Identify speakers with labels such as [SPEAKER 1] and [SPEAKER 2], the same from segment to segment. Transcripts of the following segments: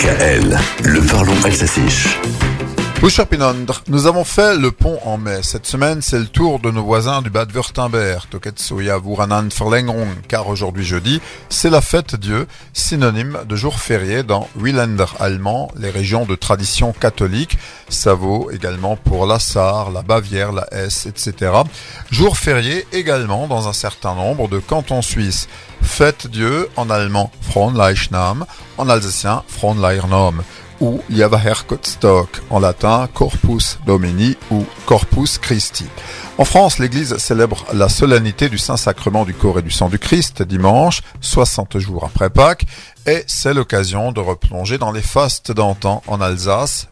[SPEAKER 1] DKL, le parlons alsacien.
[SPEAKER 2] Pinondre, nous avons fait le pont en mai. Cette semaine, c'est le tour de nos voisins du Bad Württemberg, Toketsuya Vuranan Verlängerung, car aujourd'hui jeudi, c'est la fête Dieu, synonyme de jour férié dans Wieländer allemand, les régions de tradition catholique. Ça vaut également pour la Sarre, la Bavière, la Hesse, etc. Jour férié également dans un certain nombre de cantons suisses. Fête Dieu en allemand Fronleichnam, en alsacien Fronleichnam ou Herkotstock, en latin Corpus Domini ou Corpus Christi. En France, l'Église célèbre la solennité du Saint-Sacrement du corps et du sang du Christ dimanche, 60 jours après Pâques, et c'est l'occasion de replonger dans les fastes d'antan en Alsace,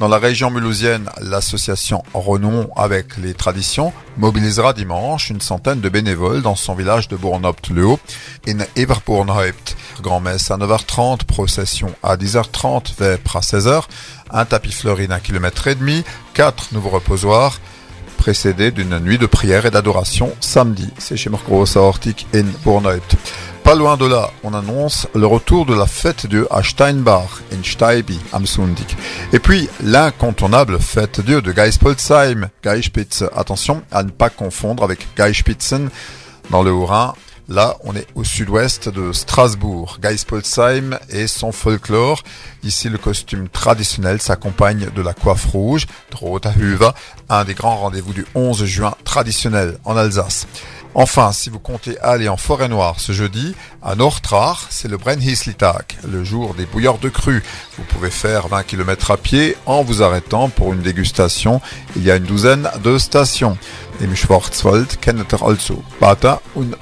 [SPEAKER 2] Dans la région mulhousienne, l'association Renon avec les traditions mobilisera dimanche une centaine de bénévoles dans son village de Bournopt-le-Haut, in Everbournhaupt. Grand-messe à 9h30, procession à 10h30, vêpres à 16h, un tapis fleuri d'un kilomètre et demi, quatre nouveaux reposoirs, précédé d'une nuit de prière et d'adoration samedi. C'est chez Marco Hortik in Bournhaupt. Pas loin de là, on annonce le retour de la fête Dieu à Steinbach, in Steibi, am Sundig. Et puis, l'incontournable fête Dieu de Geispolsheim, Geispitz. Attention à ne pas confondre avec Geispitzen dans le Haut-Rhin. Là, on est au sud-ouest de Strasbourg. Geispolsheim et son folklore. Ici, le costume traditionnel s'accompagne de la coiffe rouge, Huva, un des grands rendez-vous du 11 juin traditionnel en Alsace. Enfin, si vous comptez aller en forêt noire ce jeudi, à Nortrar, c'est le Brennhislitag, le jour des bouilleurs de cru. Vous pouvez faire 20 km à pied en vous arrêtant pour une dégustation. Il y a une douzaine de stations. Im Schwarzwald kennt ihr also und